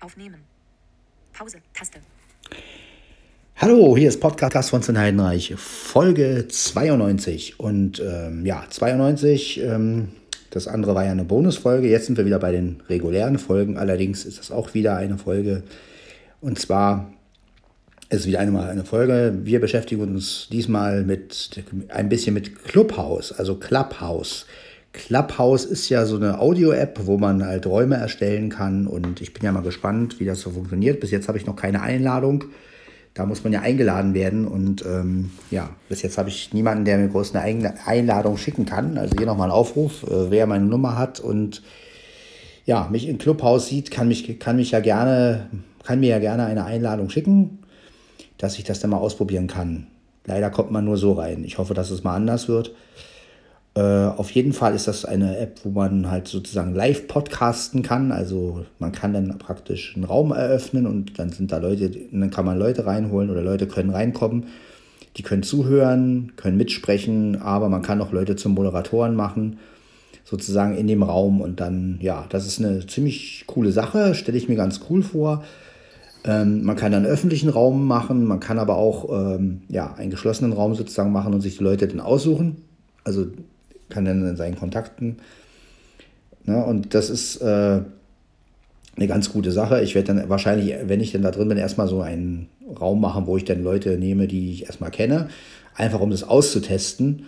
Aufnehmen. Pause. Taste. Hallo, hier ist Podcast von Sven Heidenreich, Folge 92. Und ähm, ja, 92, ähm, das andere war ja eine Bonusfolge. Jetzt sind wir wieder bei den regulären Folgen. Allerdings ist das auch wieder eine Folge. Und zwar ist wieder einmal eine Folge. Wir beschäftigen uns diesmal mit ein bisschen mit Clubhouse, also Clubhouse. Clubhouse ist ja so eine Audio-App, wo man halt Räume erstellen kann. Und ich bin ja mal gespannt, wie das so funktioniert. Bis jetzt habe ich noch keine Einladung. Da muss man ja eingeladen werden. Und ähm, ja, bis jetzt habe ich niemanden, der mir groß eine Einladung schicken kann. Also hier nochmal ein Aufruf, äh, wer meine Nummer hat und ja, mich in Clubhouse sieht, kann mich, kann mich ja gerne, kann mir ja gerne eine Einladung schicken, dass ich das dann mal ausprobieren kann. Leider kommt man nur so rein. Ich hoffe, dass es mal anders wird. Äh, auf jeden Fall ist das eine App, wo man halt sozusagen live podcasten kann. Also man kann dann praktisch einen Raum eröffnen und dann sind da Leute, dann kann man Leute reinholen oder Leute können reinkommen. Die können zuhören, können mitsprechen, aber man kann auch Leute zum Moderatoren machen, sozusagen in dem Raum. Und dann, ja, das ist eine ziemlich coole Sache, stelle ich mir ganz cool vor. Ähm, man kann dann öffentlichen Raum machen, man kann aber auch ähm, ja, einen geschlossenen Raum sozusagen machen und sich die Leute dann aussuchen. Also kann dann in seinen Kontakten. Ne, und das ist äh, eine ganz gute Sache. Ich werde dann wahrscheinlich, wenn ich dann da drin bin, erstmal so einen Raum machen, wo ich dann Leute nehme, die ich erstmal kenne, einfach um das auszutesten.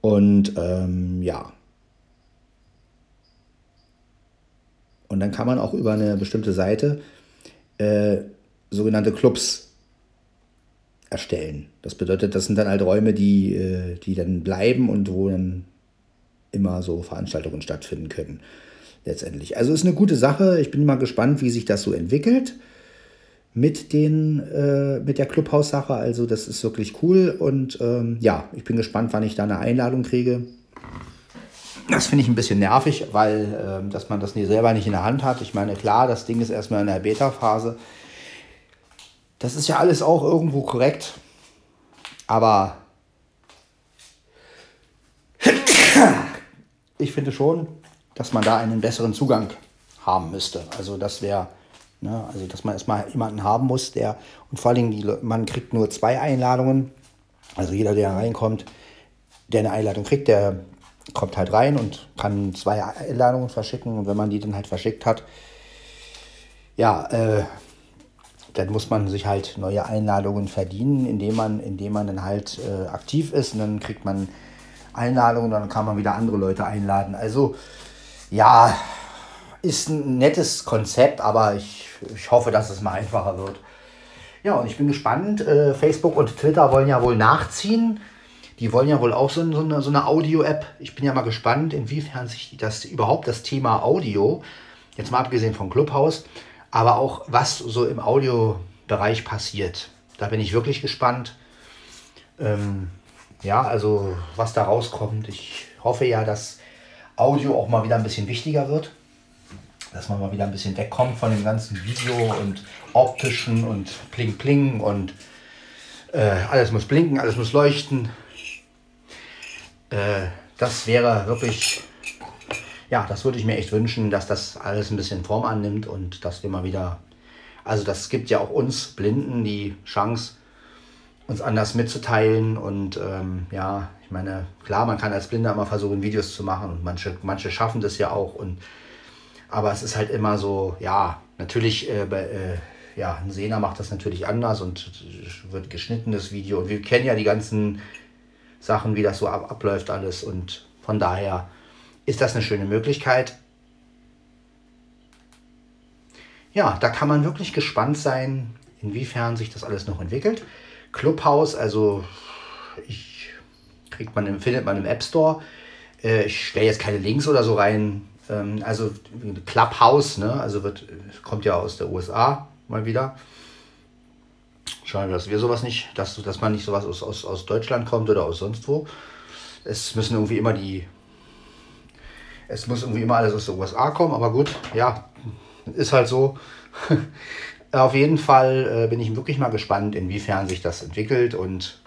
Und ähm, ja. Und dann kann man auch über eine bestimmte Seite äh, sogenannte Clubs erstellen. Das bedeutet, das sind dann halt Räume, die, äh, die dann bleiben und wo dann immer so Veranstaltungen stattfinden können. Letztendlich. Also ist eine gute Sache. Ich bin mal gespannt, wie sich das so entwickelt mit, den, äh, mit der Clubhaus-Sache. Also das ist wirklich cool. Und ähm, ja, ich bin gespannt, wann ich da eine Einladung kriege. Das finde ich ein bisschen nervig, weil äh, dass man das nie selber nicht in der Hand hat. Ich meine, klar, das Ding ist erstmal in der Beta-Phase. Das ist ja alles auch irgendwo korrekt. Aber ich finde schon, dass man da einen besseren Zugang haben müsste. Also das wäre, ne, also dass man erstmal jemanden haben muss, der, und vor Dingen, die, man kriegt nur zwei Einladungen. Also jeder, der reinkommt, der eine Einladung kriegt, der kommt halt rein und kann zwei Einladungen verschicken. Und wenn man die dann halt verschickt hat, ja, äh, dann muss man sich halt neue Einladungen verdienen, indem man, indem man dann halt äh, aktiv ist und dann kriegt man Einladungen, dann kann man wieder andere Leute einladen. Also ja, ist ein nettes Konzept, aber ich, ich hoffe, dass es mal einfacher wird. Ja, und ich bin gespannt. Äh, Facebook und Twitter wollen ja wohl nachziehen. Die wollen ja wohl auch so, so eine, so eine Audio-App. Ich bin ja mal gespannt, inwiefern sich das überhaupt das Thema Audio, jetzt mal abgesehen vom Clubhaus, aber auch was so im Audiobereich passiert. Da bin ich wirklich gespannt. Ähm, ja, also was da rauskommt. Ich hoffe ja, dass Audio auch mal wieder ein bisschen wichtiger wird. Dass man mal wieder ein bisschen wegkommt von dem ganzen Video und optischen und Pling Pling und äh, alles muss blinken, alles muss leuchten. Äh, das wäre wirklich ja, das würde ich mir echt wünschen, dass das alles ein bisschen Form annimmt und dass wir mal wieder, also das gibt ja auch uns Blinden die Chance, uns anders mitzuteilen und ähm, ja, ich meine, klar, man kann als Blinder immer versuchen, Videos zu machen und manche, manche schaffen das ja auch und aber es ist halt immer so, ja, natürlich, äh, bei, äh, ja, ein Sehner macht das natürlich anders und wird geschnittenes Video und wir kennen ja die ganzen Sachen, wie das so ab, abläuft alles und von daher ist das eine schöne Möglichkeit. Ja, da kann man wirklich gespannt sein, inwiefern sich das alles noch entwickelt. Clubhouse, also ich kriegt man, findet man im App Store. Äh, ich stelle jetzt keine Links oder so rein. Ähm, also Clubhouse, ne? Also wird, kommt ja aus der USA mal wieder. Schade, dass wir sowas nicht, dass, dass man nicht sowas aus, aus, aus Deutschland kommt oder aus sonst wo. Es müssen irgendwie immer die es muss irgendwie immer alles aus den USA kommen, aber gut, ja, ist halt so. Auf jeden Fall äh, bin ich wirklich mal gespannt, inwiefern sich das entwickelt und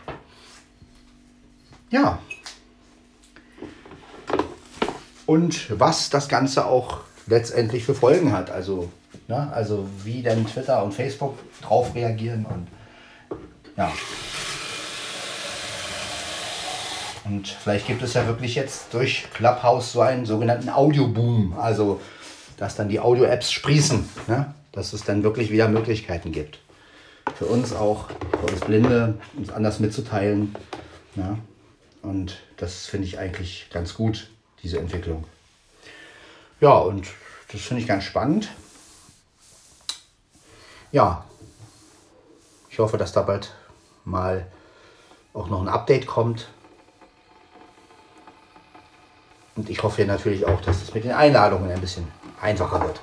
ja. Und was das Ganze auch letztendlich für Folgen hat. Also Ne? Also wie denn Twitter und Facebook drauf reagieren und ja. Und vielleicht gibt es ja wirklich jetzt durch Clubhouse so einen sogenannten Audioboom. Also, dass dann die Audio-Apps sprießen. Ne? Dass es dann wirklich wieder Möglichkeiten gibt. Für uns auch, für uns Blinde, uns anders mitzuteilen. Ne? Und das finde ich eigentlich ganz gut, diese Entwicklung. Ja, und das finde ich ganz spannend. Ja, ich hoffe, dass da bald mal auch noch ein Update kommt. Und ich hoffe natürlich auch, dass es mit den Einladungen ein bisschen einfacher wird.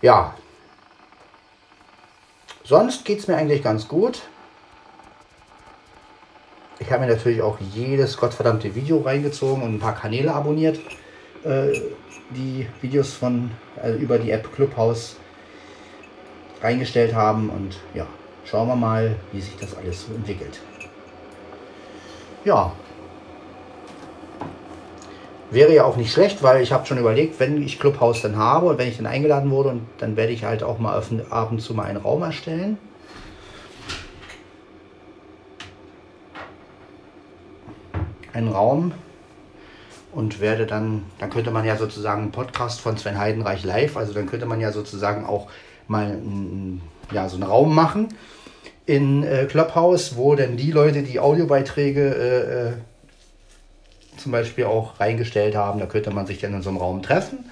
Ja. Sonst geht es mir eigentlich ganz gut. Ich habe mir natürlich auch jedes gottverdammte Video reingezogen und ein paar Kanäle abonniert, äh, die Videos von äh, über die App Clubhouse reingestellt haben. Und ja, schauen wir mal, wie sich das alles entwickelt. Ja, Wäre ja auch nicht schlecht, weil ich habe schon überlegt, wenn ich Clubhouse dann habe und wenn ich dann eingeladen wurde, und dann werde ich halt auch mal ab und zu mal einen Raum erstellen. Einen Raum und werde dann, dann könnte man ja sozusagen einen Podcast von Sven Heidenreich live, also dann könnte man ja sozusagen auch mal ja, so einen Raum machen in äh, Clubhouse, wo dann die Leute, die Audiobeiträge äh, äh zum Beispiel auch reingestellt haben. Da könnte man sich dann in so einem Raum treffen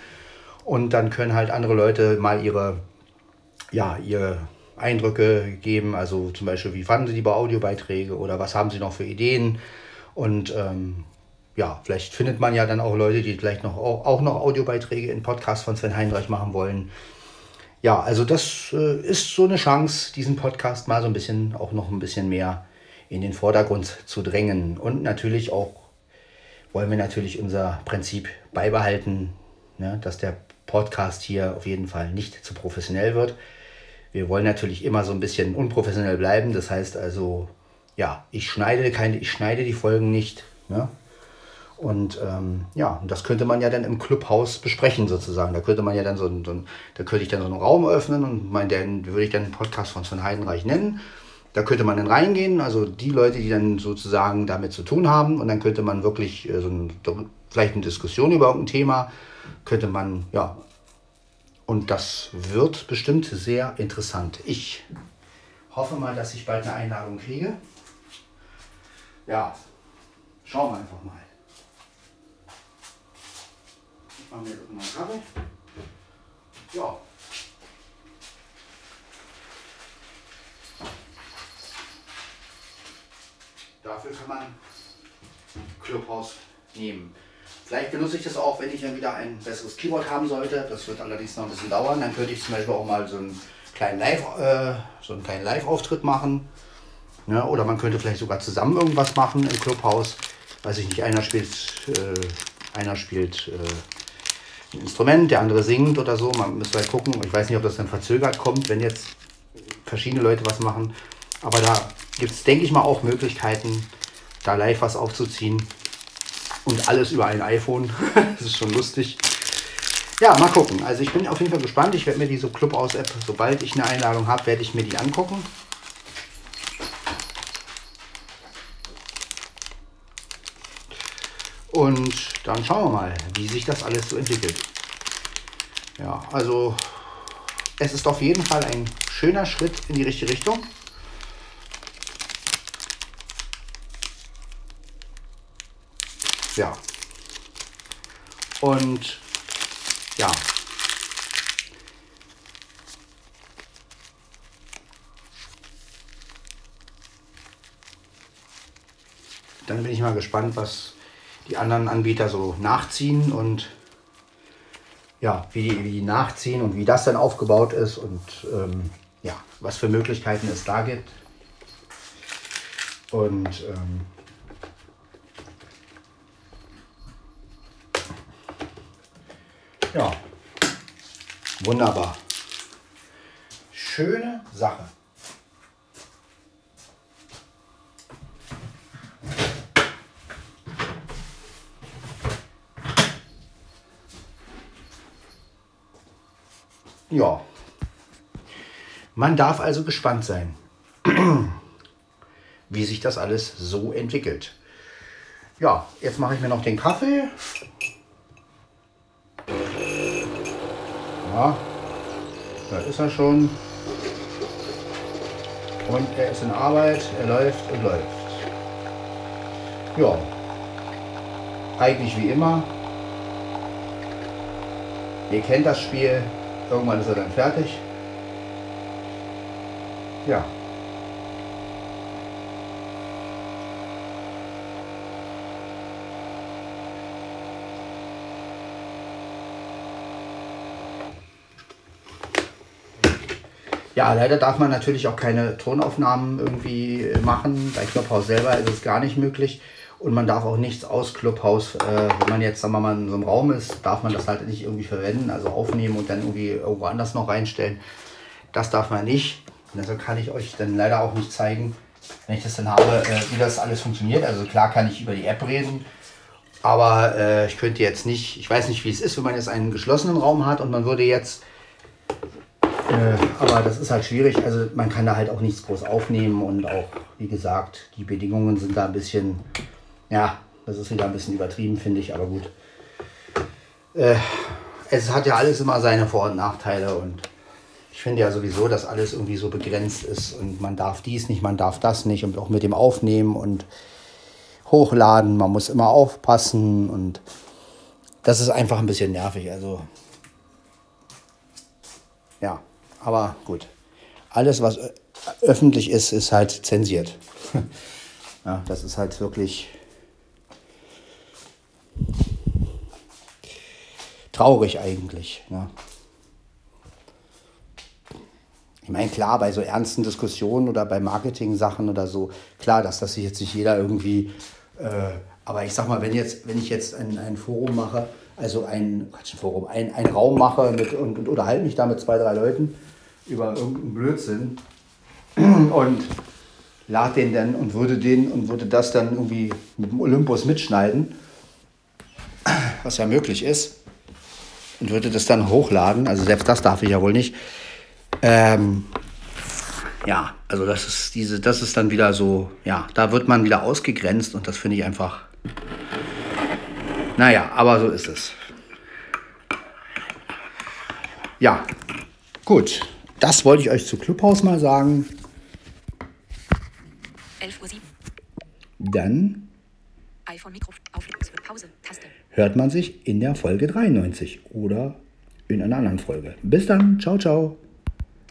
und dann können halt andere Leute mal ihre, ja, ihre Eindrücke geben. Also zum Beispiel, wie fanden sie die Audiobeiträge oder was haben sie noch für Ideen und ähm, ja, vielleicht findet man ja dann auch Leute, die vielleicht noch, auch noch Audiobeiträge in Podcasts von Sven Heinreich machen wollen. Ja, also das äh, ist so eine Chance, diesen Podcast mal so ein bisschen, auch noch ein bisschen mehr in den Vordergrund zu drängen und natürlich auch wollen wir natürlich unser Prinzip beibehalten, ne, dass der Podcast hier auf jeden Fall nicht zu professionell wird. Wir wollen natürlich immer so ein bisschen unprofessionell bleiben. Das heißt also, ja, ich schneide keine, ich schneide die Folgen nicht. Ne? Und ähm, ja, das könnte man ja dann im Clubhaus besprechen sozusagen. Da könnte man ja dann so, so da könnte ich dann so einen Raum öffnen und mein, den würde ich dann einen Podcast von Sven Heidenreich nennen. Da könnte man dann reingehen, also die Leute, die dann sozusagen damit zu tun haben. Und dann könnte man wirklich äh, so ein, vielleicht eine Diskussion über irgendein Thema, könnte man, ja. Und das wird bestimmt sehr interessant. Ich hoffe mal, dass ich bald eine Einladung kriege. Ja, schauen wir einfach mal. Ich mache mir irgendwann Kaffee. Ja. Dafür kann man Clubhouse nehmen. Vielleicht benutze ich das auch, wenn ich dann wieder ein besseres Keyboard haben sollte. Das wird allerdings noch ein bisschen dauern. Dann könnte ich zum Beispiel auch mal so einen kleinen Live, äh, so einen kleinen Live-Auftritt machen. Ja, oder man könnte vielleicht sogar zusammen irgendwas machen im Clubhouse. Weiß ich nicht, einer spielt, äh, einer spielt äh, ein Instrument, der andere singt oder so. Man müsste halt gucken. Ich weiß nicht, ob das dann verzögert kommt, wenn jetzt verschiedene Leute was machen. Aber da gibt es, denke ich mal, auch Möglichkeiten, da live was aufzuziehen. Und alles über ein iPhone. das ist schon lustig. Ja, mal gucken. Also ich bin auf jeden Fall gespannt. Ich werde mir diese Clubhouse-App, sobald ich eine Einladung habe, werde ich mir die angucken. Und dann schauen wir mal, wie sich das alles so entwickelt. Ja, also es ist auf jeden Fall ein schöner Schritt in die richtige Richtung. Ja. Und ja. Dann bin ich mal gespannt, was die anderen Anbieter so nachziehen und ja, wie die, wie die nachziehen und wie das dann aufgebaut ist und ähm, ja, was für Möglichkeiten es da gibt. Und ähm, Ja, wunderbar. Schöne Sache. ja. Man darf also gespannt sein, wie sich das alles so entwickelt. Ja, jetzt mache ich mir noch den Kaffee. Da ist er schon. Und er ist in Arbeit, er läuft und läuft. Ja, eigentlich wie immer. Ihr kennt das Spiel, irgendwann ist er dann fertig. Ja. Ja, leider darf man natürlich auch keine Tonaufnahmen irgendwie machen. Bei Clubhouse selber ist es gar nicht möglich. Und man darf auch nichts aus Clubhouse, äh, wenn man jetzt, sagen wir mal, in so einem Raum ist, darf man das halt nicht irgendwie verwenden, also aufnehmen und dann irgendwie irgendwo anders noch reinstellen. Das darf man nicht. Und deshalb kann ich euch dann leider auch nicht zeigen, wenn ich das dann habe, äh, wie das alles funktioniert. Also klar kann ich über die App reden, aber äh, ich könnte jetzt nicht, ich weiß nicht, wie es ist, wenn man jetzt einen geschlossenen Raum hat und man würde jetzt aber das ist halt schwierig. Also man kann da halt auch nichts groß aufnehmen und auch, wie gesagt, die Bedingungen sind da ein bisschen, ja, das ist wieder ein bisschen übertrieben, finde ich, aber gut. Äh, es hat ja alles immer seine Vor- und Nachteile und ich finde ja sowieso, dass alles irgendwie so begrenzt ist und man darf dies nicht, man darf das nicht und auch mit dem Aufnehmen und Hochladen, man muss immer aufpassen und das ist einfach ein bisschen nervig. Also ja. Aber gut. Alles, was öffentlich ist, ist halt zensiert. ja, das ist halt wirklich traurig eigentlich. Ja. Ich meine, klar, bei so ernsten Diskussionen oder bei Marketing-Sachen oder so, klar, dass das sich jetzt nicht jeder irgendwie. Äh, aber ich sag mal, wenn, jetzt, wenn ich jetzt ein, ein Forum mache, also ein, Quatsch, ein Forum, ein, ein Raum mache mit, und, und unterhalte mich da mit zwei, drei Leuten, über irgendeinen Blödsinn und lade den dann und würde den und würde das dann irgendwie mit dem Olympus mitschneiden, was ja möglich ist, und würde das dann hochladen. Also selbst das darf ich ja wohl nicht. Ähm, ja, also das ist diese, das ist dann wieder so, ja, da wird man wieder ausgegrenzt und das finde ich einfach. Naja, aber so ist es. Ja, gut. Das wollte ich euch zu Clubhaus mal sagen. 11.07 Uhr. Dann iPhone Mikro auf Pause Taste. hört man sich in der Folge 93 oder in einer anderen Folge. Bis dann. Ciao, ciao.